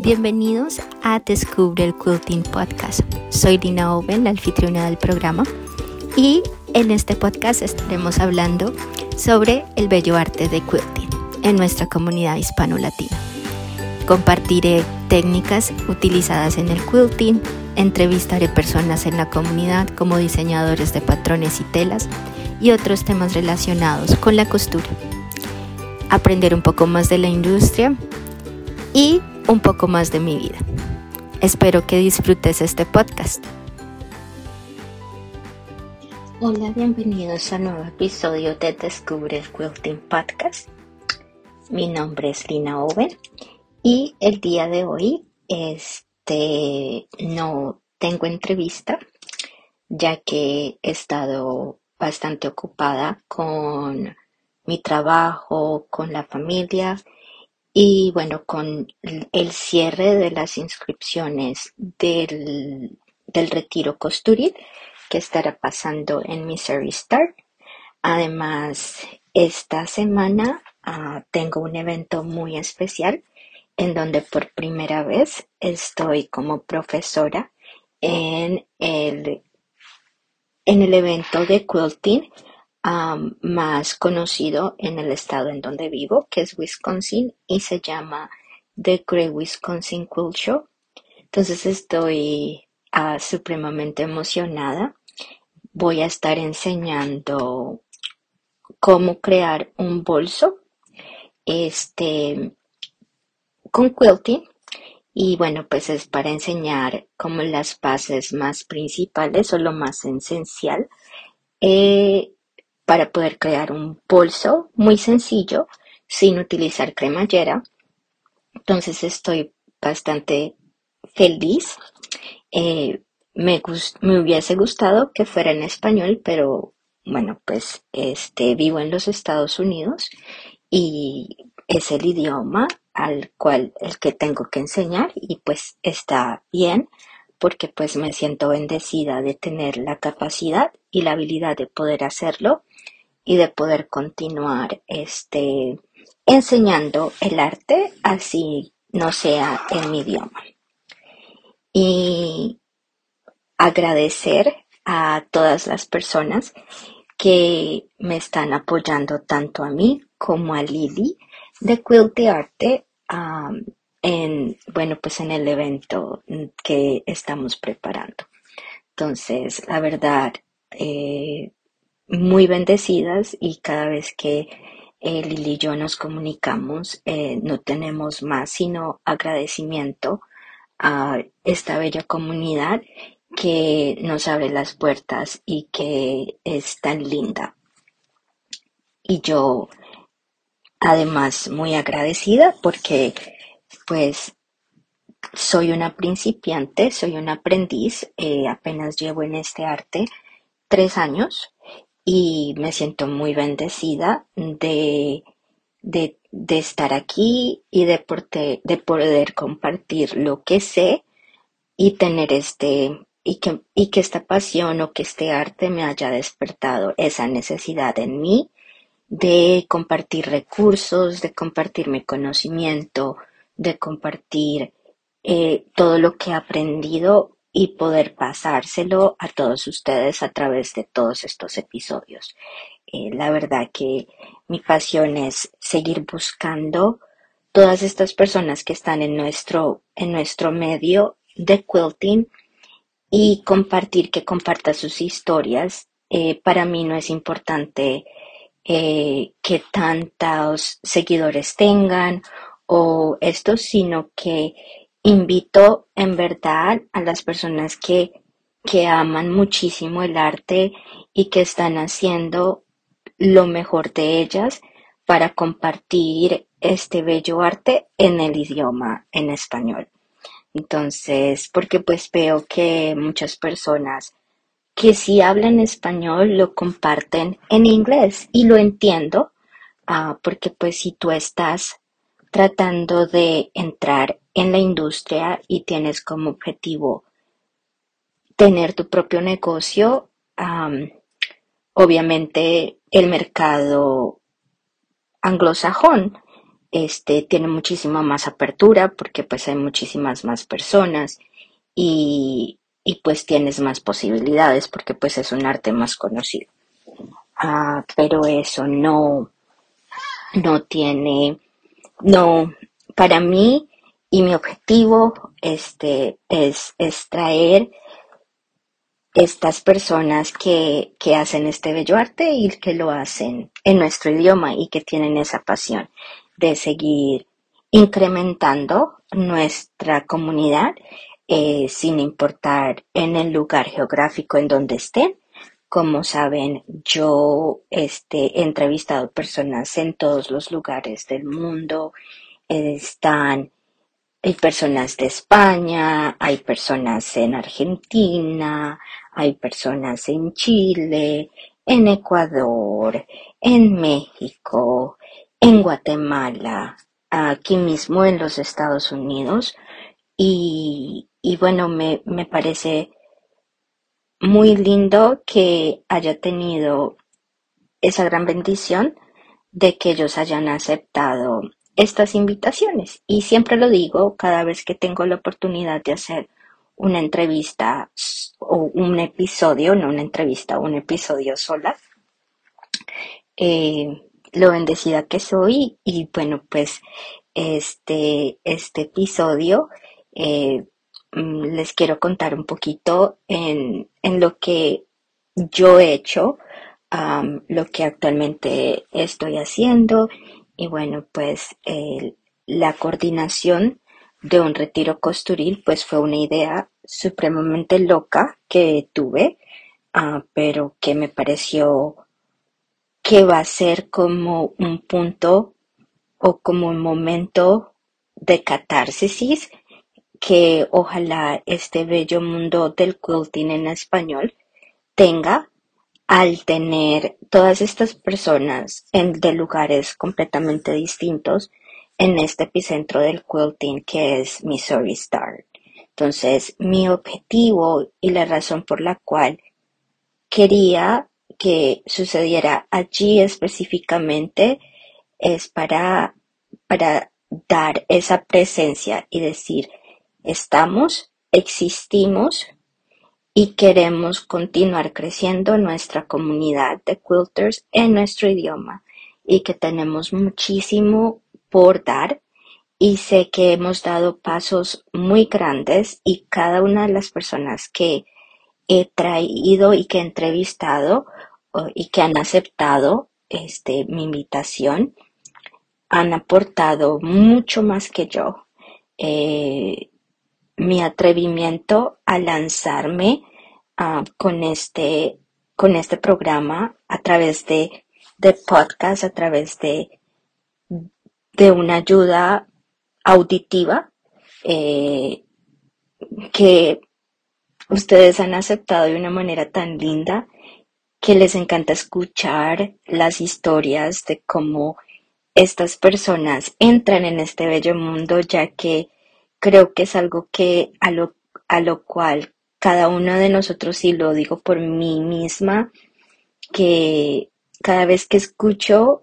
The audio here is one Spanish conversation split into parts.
Bienvenidos a Descubre el Quilting Podcast. Soy Dina Owen, la anfitriona del programa, y en este podcast estaremos hablando sobre el bello arte de quilting en nuestra comunidad hispano-latina. Compartiré técnicas utilizadas en el quilting, entrevistaré personas en la comunidad como diseñadores de patrones y telas y otros temas relacionados con la costura. Aprender un poco más de la industria y un poco más de mi vida. Espero que disfrutes este podcast. Hola, bienvenidos a un nuevo episodio de Descubre el Quilting Podcast. Mi nombre es Lina Owen y el día de hoy este, no tengo entrevista ya que he estado bastante ocupada con mi trabajo, con la familia y bueno, con el cierre de las inscripciones del, retiro Costuril que estará pasando en Missouri Star. Además, esta semana ah, tengo un evento muy especial en donde por primera vez estoy como profesora en el, en el evento de quilting más conocido en el estado en donde vivo, que es Wisconsin, y se llama The Great Wisconsin Quilt Show. Entonces estoy ah, supremamente emocionada. Voy a estar enseñando cómo crear un bolso este, con quilting. Y bueno, pues es para enseñar como las bases más principales o lo más esencial. Eh, para poder crear un bolso muy sencillo sin utilizar cremallera. Entonces estoy bastante feliz. Eh, me, me, hubiese gustado que fuera en español, pero bueno, pues este, vivo en los Estados Unidos y es el idioma al cual el que tengo que enseñar y pues está bien porque pues me siento bendecida de tener la capacidad y la habilidad de poder hacerlo y de poder continuar este, enseñando el arte así no sea en mi idioma. Y agradecer a todas las personas que me están apoyando tanto a mí como a Lili de Quilt Arte en, bueno, pues en el evento que estamos preparando. Entonces, la verdad, eh, muy bendecidas y cada vez que eh, Lili y yo nos comunicamos eh, no tenemos más sino agradecimiento a esta bella comunidad que nos abre las puertas y que es tan linda. Y yo además muy agradecida porque pues soy una principiante, soy un aprendiz, eh, apenas llevo en este arte tres años y me siento muy bendecida de, de, estar aquí y de, de poder compartir lo que sé y tener este y que, y que esta pasión o que este arte me haya despertado esa necesidad en mí de compartir recursos, de compartir mi conocimiento, de compartir eh, todo lo que he aprendido y poder pasárselo a todos ustedes a través de todos estos episodios. Eh, la verdad que mi pasión es seguir buscando todas estas personas que están en nuestro, en nuestro medio de quilting y compartir, que comparta sus historias. Eh, para mí no es importante eh, que tantos seguidores tengan o esto, sino que invito en verdad a las personas que, que aman muchísimo el arte y que están haciendo lo mejor de ellas para compartir este bello arte en el idioma en español. Entonces, porque pues veo que muchas personas que si hablan español lo comparten en inglés y lo entiendo, ah, porque pues si tú estás tratando de entrar en la industria y tienes como objetivo tener tu propio negocio, obviamente el mercado anglosajón este, tiene muchísima más apertura porque pues hay muchísimas más personas y, y pues tienes más posibilidades porque pues es un arte más conocido. Ah, pero eso no, no tiene, no, para mí y mi objetivo este, es, es traer estas personas que, que hacen este bello arte y que lo hacen en nuestro idioma y que tienen esa pasión de seguir incrementando nuestra comunidad eh, sin importar en el lugar geográfico en donde estén. Como saben, yo este, he entrevistado personas en todos los lugares del mundo. Están, hay personas de España, hay personas en Argentina, hay personas en Chile, en Ecuador, en México, en Guatemala, aquí mismo en los Estados Unidos. Y, y bueno, me, me parece muy lindo que haya tenido esa gran bendición de que ellos hayan aceptado estas invitaciones. Y siempre lo digo cada vez que tengo la oportunidad de hacer una entrevista o un episodio, no una entrevista, un episodio sola. Eh, lo bendecida que soy y bueno, pues este, este episodio eh, mm, les quiero contar un poquito en, en lo que yo he hecho, lo que actualmente estoy haciendo y bueno, pues la coordinación de un retiro costuril pues fue una idea supremamente loca que tuve, ah, pero que me pareció que va a ser como un punto o como un momento de catarsis que ojalá este bello mundo del quilting en español tenga al tener todas estas personas en, de lugares completamente distintos en este epicentro del quilting que es Missouri Star. Entonces, mi objetivo y la razón por la cual quería que sucediera allí específicamente es para, para dar esa presencia y decir, estamos, existimos y queremos continuar creciendo nuestra comunidad de quilters en nuestro idioma y que tenemos muchísimo por dar y sé que hemos dado pasos muy grandes y cada una de las personas que he traído y que he entrevistado y que han aceptado este, mi invitación han aportado mucho más que yo. Eh, mi atrevimiento a lanzarme ah, con, este, con este programa a través de, de podcast, a través de, de una ayuda auditiva eh, que ustedes han aceptado de una manera tan linda que les encanta escuchar las historias de cómo estas personas entran en este bello mundo, ya que creo que es algo que a lo, a lo cual cada uno de nosotros, y lo digo por mí misma, que cada vez que escucho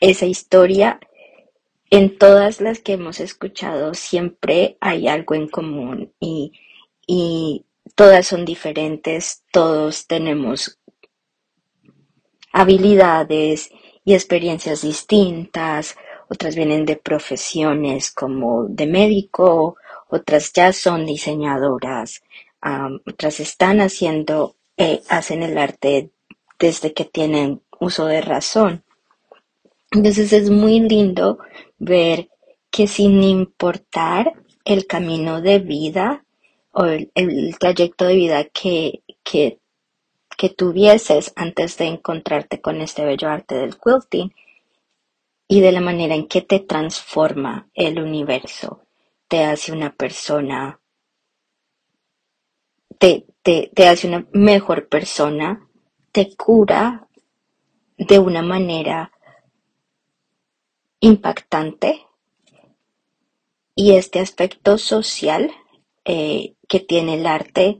esa historia, en todas las que hemos escuchado siempre hay algo en común y, y todas son diferentes, todos tenemos habilidades y experiencias distintas, otras vienen de profesiones como de médico, otras ya son diseñadoras, otras están haciendo, eh, hacen el arte desde que tienen uso de razón. Entonces es muy lindo ver que sin importar el camino de vida o el, trayecto de vida que, que, que tuvieses antes de encontrarte con este bello arte del quilting y de la manera en que te transforma el universo, te hace una persona, te, te, te hace una mejor persona, te cura de una manera impactante. Y este aspecto social eh, que tiene el arte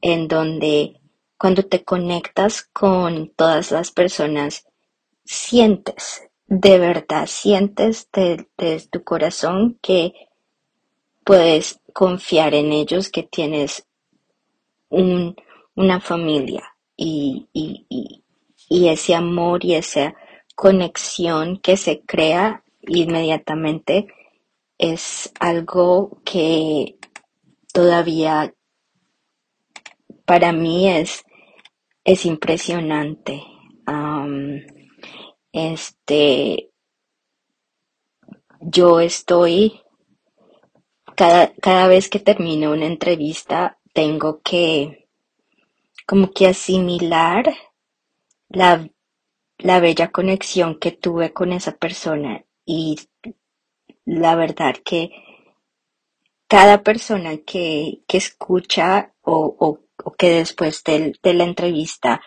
en donde cuando te conectas con todas las personas sientes de verdad sientes desde tu corazón que puedes confiar en ellos, que tienes una familia y, y ese amor y esa conexión que se crea inmediatamente es algo que todavía para mí es, es impresionante. este, yo estoy, cada, cada vez que termino una entrevista, tengo que como que asimilar la, la bella conexión que tuve con esa persona y la verdad que cada persona que, que escucha o, o, que después de, de, la entrevista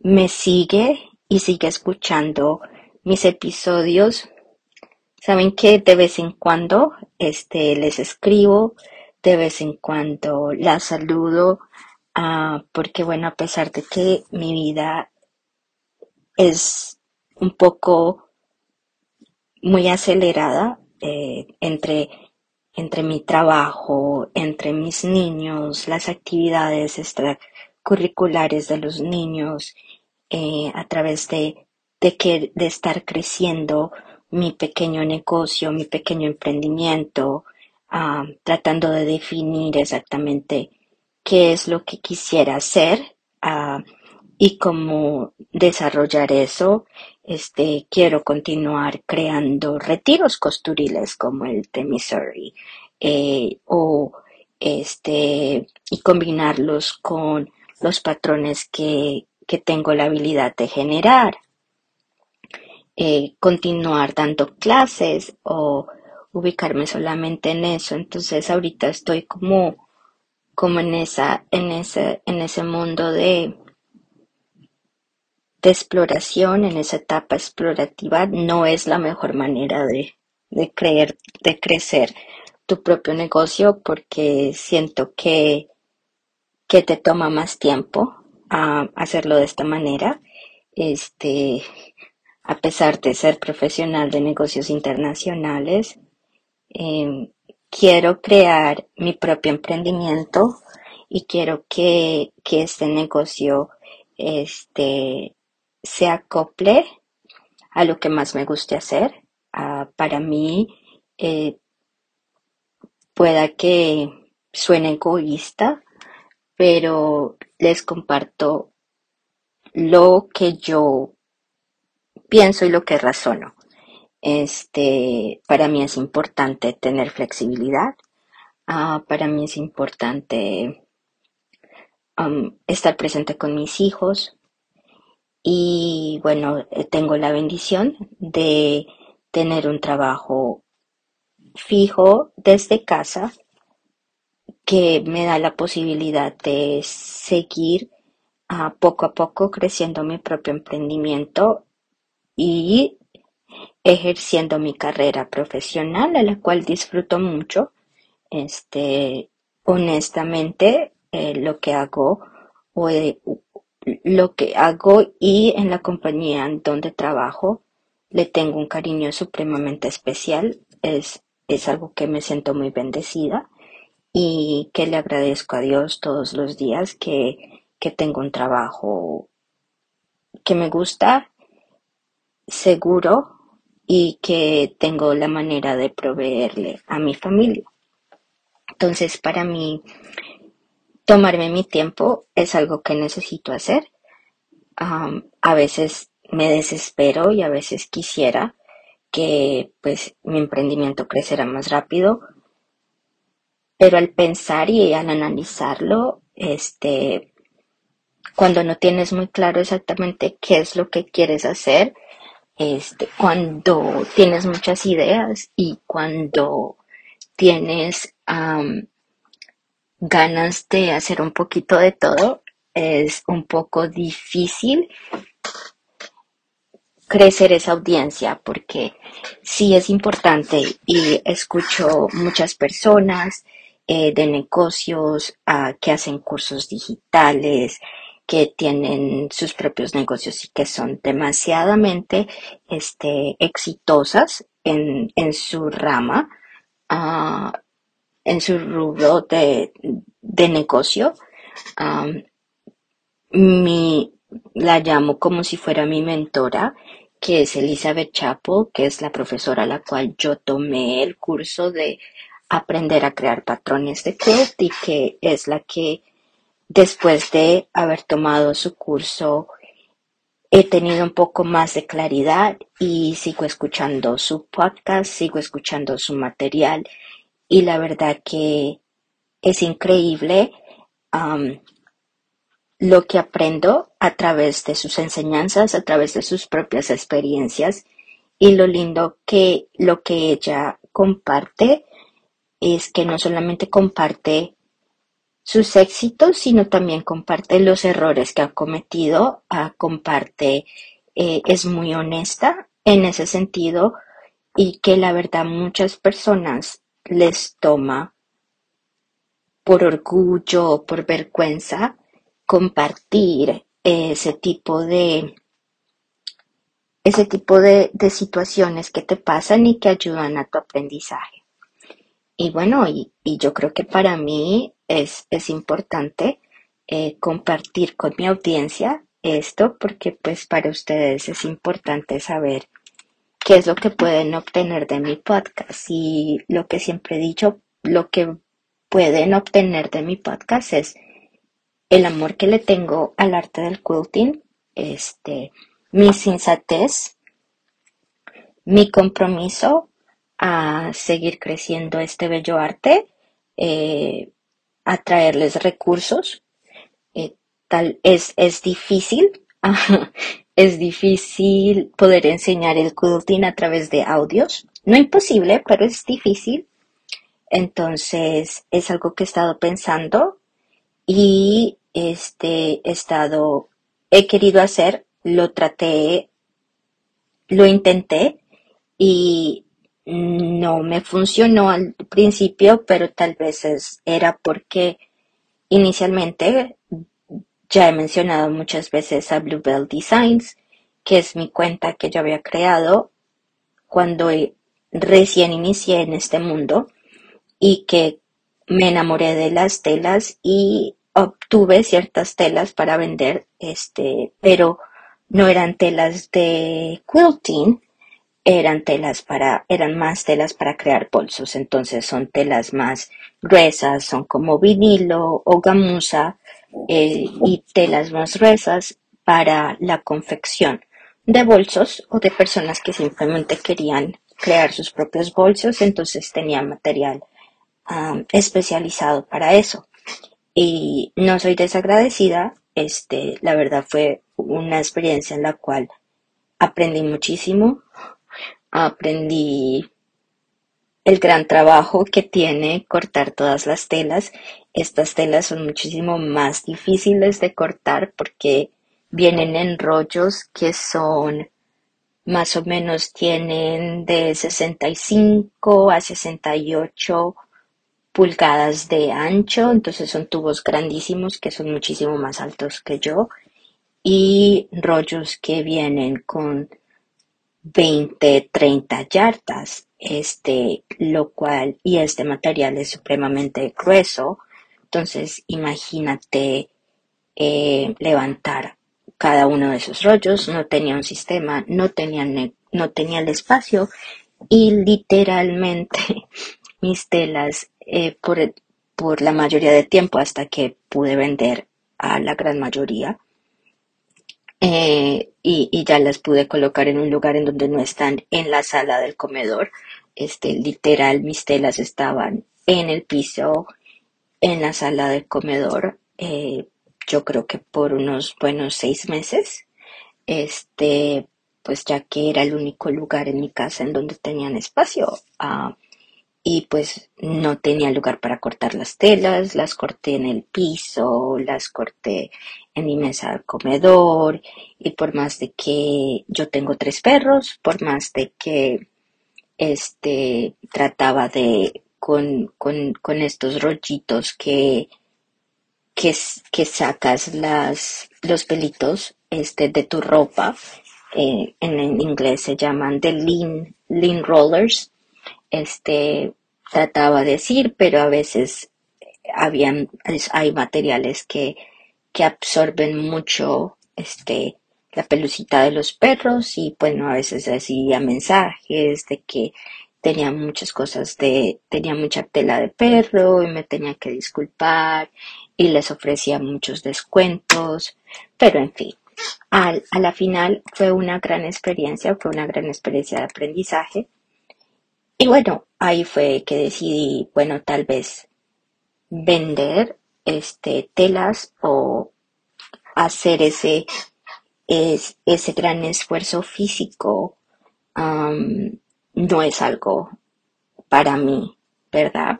me sigue y sigue escuchando mis episodios, saben que de vez en cuando este, les escribo, de vez en cuando la saludo, uh, porque bueno, a pesar de que mi vida es un poco muy acelerada eh, entre, entre mi trabajo, entre mis niños, las actividades extracurriculares de los niños, eh, a través de, de, que, de estar creciendo mi pequeño negocio, mi pequeño emprendimiento, ah, tratando de definir exactamente qué es lo que quisiera hacer ah, y cómo desarrollar eso este, quiero continuar creando retiros costuriles como el de Missouri eh, o este, y combinarlos con los patrones que, que tengo la habilidad de generar. Eh, continuar dando clases o ubicarme solamente en eso. Entonces ahorita estoy como, como en esa, en ese, en ese mundo de, de exploración, en esa etapa explorativa, no es la mejor manera de, de creer, de crecer tu propio negocio porque siento que, que te toma más tiempo a hacerlo de esta manera. Este, a pesar de ser profesional de negocios internacionales, em, quiero crear mi propio emprendimiento y quiero que, que este negocio este, se acople a lo que más me guste hacer. Para mí, eh, pueda que suene egoísta, pero les comparto lo que yo pienso y lo que razono. Este, para mí es importante tener flexibilidad. Ah, para mí es importante estar presente con mis hijos, y bueno, eh, tengo la bendición de tener un trabajo fijo desde casa que me da la posibilidad de seguir a poco a poco creciendo mi propio emprendimiento y ejerciendo mi carrera profesional, a la cual disfruto mucho. Este, honestamente, eh, lo que hago o, lo que hago y en la compañía donde trabajo le tengo un cariño supremamente especial. Es, es algo que me siento muy bendecida y que le agradezco a Dios todos los días que, que tengo un trabajo que me gusta, seguro y que tengo la manera de proveerle a mi familia. Entonces, para mí, Tomarme mi tiempo es algo que necesito hacer. a veces me desespero y a veces quisiera que pues mi emprendimiento creciera más rápido. Pero al pensar y al analizarlo, este, cuando no tienes muy claro exactamente qué es lo que quieres hacer, este, cuando tienes muchas ideas y cuando tienes ganas de hacer un poquito de todo, es un poco difícil crecer esa audiencia porque sí es importante y escucho muchas personas eh, de negocios ah, que hacen cursos digitales que tienen sus propios negocios y que son demasiadamente este, exitosas en, en su rama, uh, en su rubro de, de negocio. Mi, la llamo como si fuera mi mentora, que es Elizabeth Chappell, que es la profesora a la cual yo tomé el curso de aprender a crear patrones de quilt y que es la que después de haber tomado su curso he tenido un poco más de claridad y sigo escuchando su podcast, sigo escuchando su material y la verdad que es increíble lo que aprendo a través de sus enseñanzas, a través de sus propias experiencias y lo lindo que lo que ella comparte es que no solamente comparte sus éxitos, sino también comparte los errores que ha cometido, ah, comparte, eh, es muy honesta en ese sentido y que la verdad muchas personas les toma por orgullo o por vergüenza compartir ese tipo de ese tipo de, situaciones que te pasan y que ayudan a tu aprendizaje. Y bueno, y, yo creo que para mí es, es importante eh, compartir con mi audiencia esto porque pues para ustedes es importante saber qué es lo que pueden obtener de mi podcast. Y lo que siempre he dicho, lo que pueden obtener de mi podcast es el amor que le tengo al arte del quilting, este, mi sensatez, mi compromiso a seguir creciendo este bello arte, eh, a traerles recursos. Eh, tal, es, es difícil, es difícil poder enseñar el quilting a través de audios. No imposible, pero es difícil. Entonces es algo que he estado pensando y este he estado, he querido hacer, lo traté, lo intenté y no me funcionó al principio, pero tal vez era porque inicialmente ya he mencionado muchas veces a Bluebell Designs, que es mi cuenta que yo había creado cuando recién inicié en este mundo y que me enamoré de las telas y obtuve ciertas telas para vender, este, pero no eran telas de quilting, eran telas para, eran más telas para crear bolsos, entonces son telas más gruesas, son como vinilo o gamuza eh, y telas más gruesas para la confección de bolsos o de personas que simplemente querían crear sus propios bolsos, entonces tenían material um, especializado para eso y no soy desagradecida. Este, la verdad fue una experiencia en la cual aprendí muchísimo. Aprendí el gran trabajo que tiene cortar todas las telas. Estas telas son muchísimo más difíciles de cortar porque vienen en rollos que son más o menos tienen de 65 a 68 pulgadas de ancho, entonces son tubos grandísimos que son muchísimo más altos que yo y rollos que vienen con 20, 30 yardas, este, lo cual, y este material es supremamente grueso, entonces imagínate eh, levantar cada uno de esos rollos, no tenía un sistema, no tenía, no tenía el espacio y literalmente mis telas eh, por, por la mayoría de tiempo hasta que pude vender a la gran mayoría. Eh, y, ya las pude colocar en un lugar en donde no están en la sala del comedor. Este, literal, mis telas estaban en el piso, en la sala del comedor. Eh, yo creo que por unos buenos seis meses. Este, pues ya que era el único lugar en mi casa en donde tenían espacio. Uh, y pues no tenía lugar para cortar las telas, las corté en el piso, las corté en mi mesa de comedor y por más de que yo tengo tres perros, por más de que este trataba de con, con, con estos rollitos que, que, que sacas las los pelitos este, de tu ropa. Eh, en, inglés se llaman the lean, lean rollers. Este, trataba de decir, pero a veces habían, hay materiales que, que absorben mucho este, la pelucita de los perros y bueno, a veces decía mensajes de que tenía muchas cosas de, tenía mucha tela de perro y me tenía que disculpar y les ofrecía muchos descuentos, pero en fin, al, a la final fue una gran experiencia, fue una gran experiencia de aprendizaje. Y bueno, ahí fue que decidí, bueno, tal vez vender este telas o hacer ese, ese gran esfuerzo físico no es algo para mí, ¿verdad?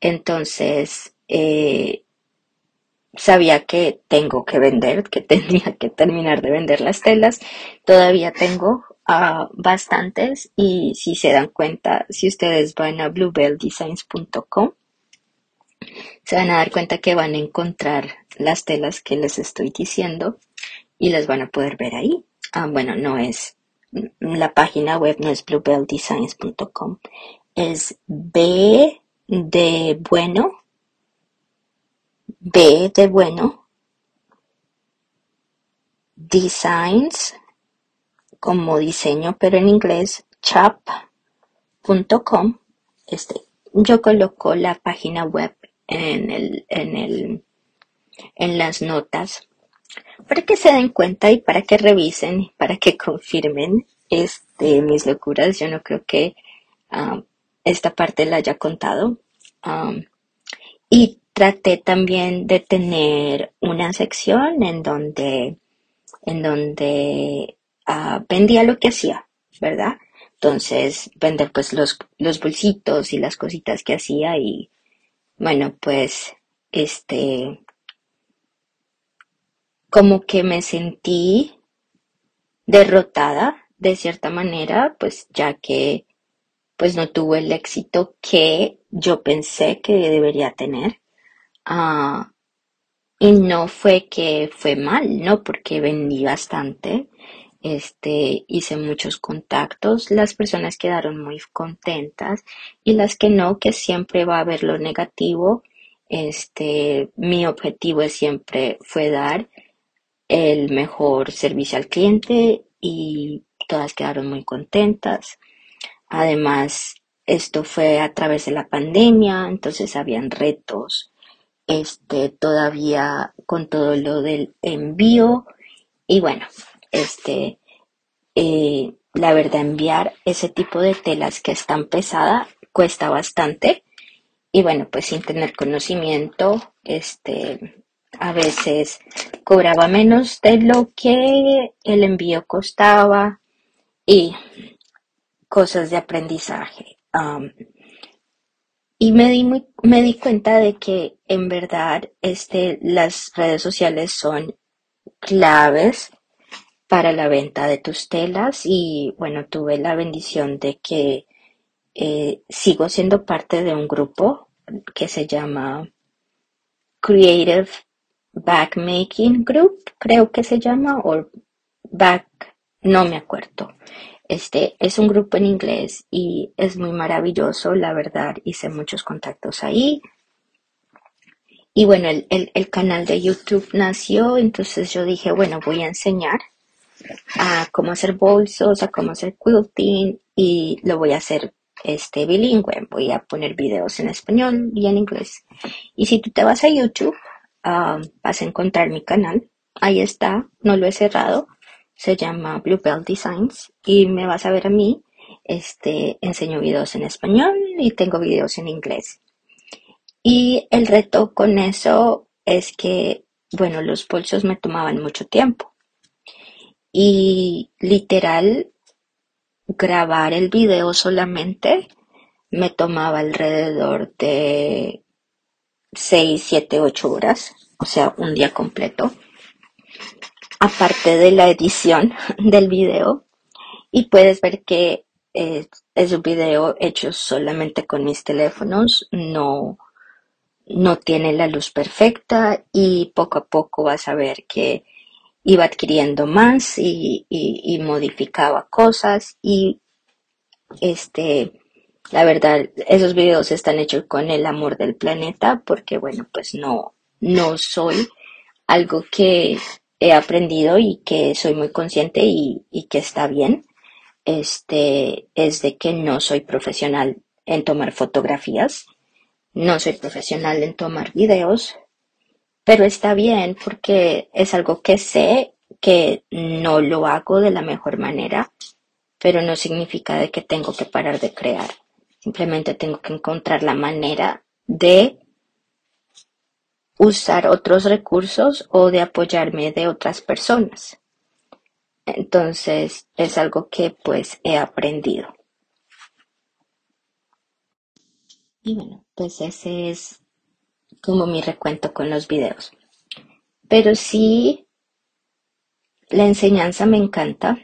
Entonces, eh, sabía que tengo que vender, que tenía que terminar de vender las telas. Todavía tengo uh, bastantes y si se dan cuenta, si ustedes van a bluebelldesigns.com, se van a dar cuenta que van a encontrar las telas que les estoy diciendo y las van a poder ver ahí. Ah, bueno, no es, la página web no es bluebelldesigns.com, es B de bueno, B de bueno, designs como diseño, pero en inglés chap.com. Este, yo coloco la página web en el, en el, en las notas para que se den cuenta y para que revisen, para que confirmen este, mis locuras. Yo no creo que um, esta parte la haya contado. Y traté también de tener una sección en donde, en donde uh, vendía lo que hacía, ¿verdad? Entonces, vender pues los, los bolsitos y las cositas que hacía y bueno, pues este como que me sentí derrotada de cierta manera, pues ya que pues no tuvo el éxito que yo pensé que debería tener. Ah, y no fue que fue mal, ¿no? Porque vendí bastante, este, hice muchos contactos, las personas quedaron muy contentas y las que no, que siempre va a haber lo negativo, este, mi objetivo siempre fue dar el mejor servicio al cliente y todas quedaron muy contentas. Además, esto fue a través de la pandemia, entonces habían retos, este, todavía con todo lo del envío y bueno, este, eh, la verdad enviar ese tipo de telas que es tan pesada cuesta bastante y bueno, pues sin tener conocimiento, este, a veces cobraba menos de lo que el envío costaba y cosas de aprendizaje. y me di, me di cuenta de que en verdad este, las redes sociales son claves para la venta de tus telas y bueno, tuve la bendición de que eh, sigo siendo parte de un grupo que se llama Creative Backmaking Group, creo que se llama, o Back, no me acuerdo. Este es un grupo en inglés y es muy maravilloso, la verdad, hice muchos contactos ahí. Y bueno, el, el, canal de YouTube nació, entonces yo dije, bueno, voy a enseñar a cómo hacer bolsos, a cómo hacer quilting y lo voy a hacer este bilingüe. Voy a poner videos en español y en inglés. Y si tú te vas a YouTube, Ah, vas a encontrar mi canal. Ahí está, no lo he cerrado. Se llama Bluebell Designs y me vas a ver a mí. Este, enseño videos en español y tengo videos en inglés. Y el reto con eso es que, bueno, los bolsos me tomaban mucho tiempo. Y literal, grabar el video solamente me tomaba alrededor de 6, 7, 8 horas, o sea, un día completo, aparte de la edición del video. Y puedes ver que es un video hecho solamente con mis teléfonos, no, no tiene la luz perfecta y poco a poco vas a ver que iba adquiriendo más y, y, modificaba cosas y este, la verdad, esos videos están hechos con el amor del planeta porque bueno, pues no, no soy algo que he aprendido y que soy muy consciente y, y que está bien. Este, es de que no soy profesional en tomar fotografías, no soy profesional en tomar videos, pero está bien porque es algo que sé que no lo hago de la mejor manera, pero no significa de que tengo que parar de crear. Simplemente tengo que encontrar la manera de usar otros recursos o de apoyarme de otras personas. Entonces es algo que pues he aprendido. Y bueno, pues ese es como mi recuento con los videos. Pero sí, la enseñanza me encanta.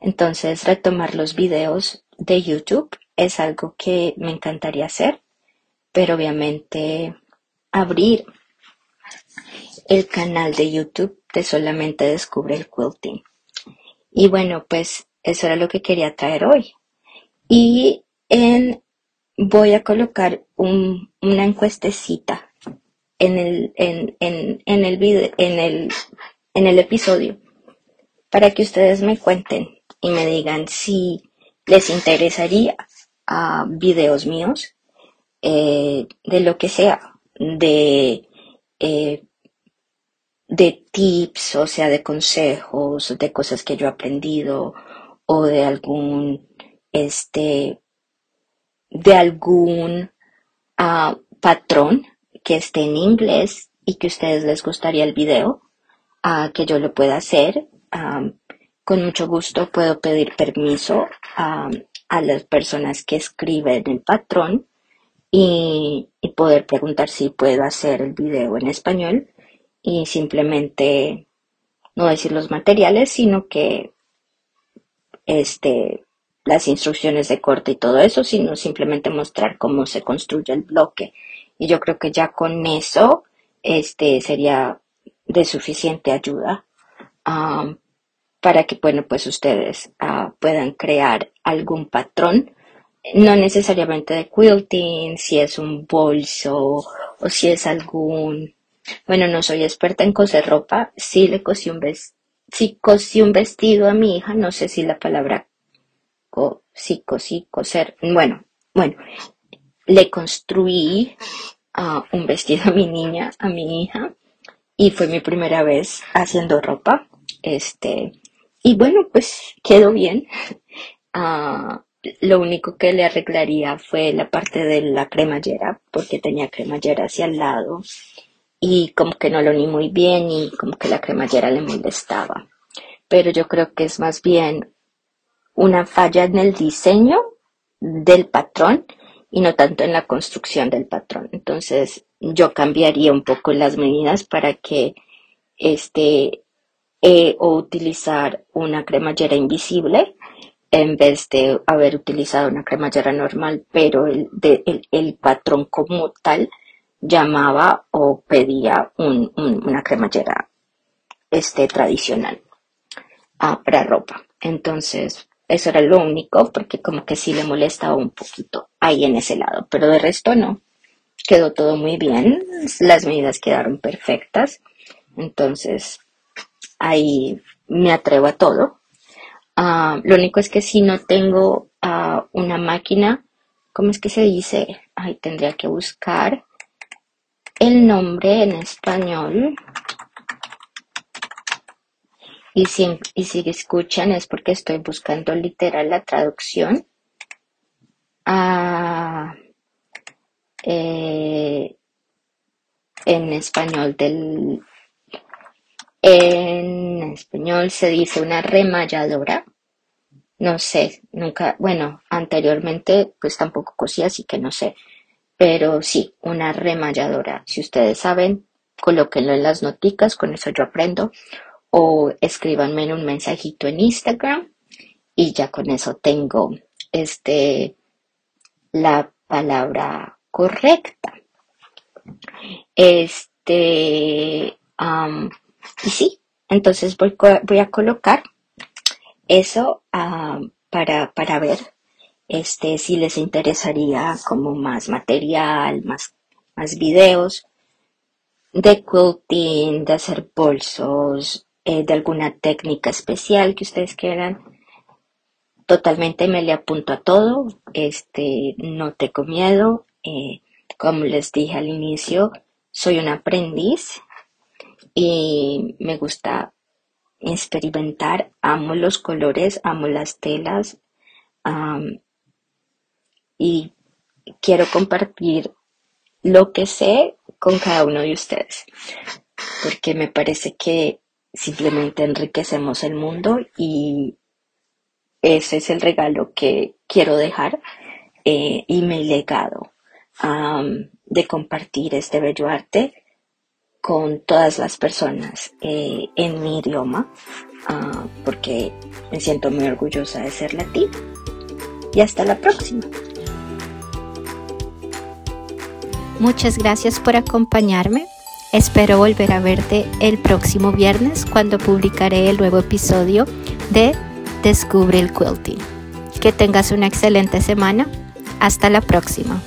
Entonces, retomar los videos de YouTube es algo que me encantaría hacer, pero obviamente abrir el canal de YouTube de solamente descubre el quilting. Y bueno, pues eso era lo que quería traer hoy. Y en, voy a colocar una encuestecita en el, en, en, el video, en el, en el episodio para que ustedes me cuenten y me digan si les interesaría a videos míos eh, de lo que sea, de, eh, de tips, o sea, de consejos, de cosas que yo he aprendido o de algún, este, de algún uh, patrón que esté en inglés y que a ustedes les gustaría el video, que yo lo pueda hacer. con mucho gusto puedo pedir permiso a las personas que escriben el patrón y, poder preguntar si puedo hacer el video en español y simplemente no decir los materiales, sino que este, las instrucciones de corte y todo eso, sino simplemente mostrar cómo se construye el bloque y yo creo que ya con eso este, sería de suficiente ayuda para que, bueno, pues ustedes uh, puedan crear algún patrón, no necesariamente de quilting, si es un bolso o si es algún, bueno, no soy experta en coser ropa, sí le cosí un vestido, sí cosí un vestido a mi hija, no sé si la palabra co, sí cosí, coser, bueno, bueno, le construí uh, un vestido a mi niña, a mi hija, y fue mi primera vez haciendo ropa. Este, y bueno, pues quedó bien. Uh, lo único que le arreglaría fue la parte de la cremallera, porque tenía cremallera hacia el lado y como que no lo uní muy bien y como que la cremallera le molestaba. Pero yo creo que es más bien una falla en el diseño del patrón y no tanto en la construcción del patrón. Entonces, yo cambiaría un poco las medidas para que este eh, o utilizar una cremallera invisible en vez de haber utilizado una cremallera normal, pero el, el, patrón como tal llamaba o pedía una cremallera este, tradicional ah, para ropa. Entonces, eso era lo único, porque como que sí le molestaba un poquito ahí en ese lado, pero de resto no. Quedó todo muy bien, las medidas quedaron perfectas, entonces ahí me atrevo a todo. Ah, lo único es que si no tengo ah, una máquina, ¿cómo es que se dice? Ahí tendría que buscar el nombre en español. Y si, y si escuchan es porque estoy buscando literal la traducción a, eh, en español del en español se dice una remalladora. No sé nunca bueno anteriormente pues tampoco cosía así que no sé. Pero sí una remalladora. Si ustedes saben colóquenlo en las noticas con eso yo aprendo o escríbanme en un mensajito en Instagram y ya con eso tengo este la palabra correcta. Este, y sí, Entonces voy, voy a colocar eso para, para ver este, si les interesaría como más material, más, más videos de quilting, de hacer bolsos, eh, de alguna técnica especial que ustedes quieran. Totalmente me le apunto a todo, este, no tengo miedo. Eh, como les dije al inicio, soy un aprendiz y me gusta experimentar, amo los colores, amo las telas y quiero compartir lo que sé con cada uno de ustedes, porque me parece que simplemente enriquecemos el mundo y ese es el regalo que quiero dejar eh, y mi legado de compartir este bello arte con todas las personas eh, en mi idioma, ah, porque me siento muy orgullosa de ser latina. Y hasta la próxima. Muchas gracias por acompañarme. Espero volver a verte el próximo viernes cuando publicaré el nuevo episodio de Descubre el Quilting. Que tengas una excelente semana. Hasta la próxima.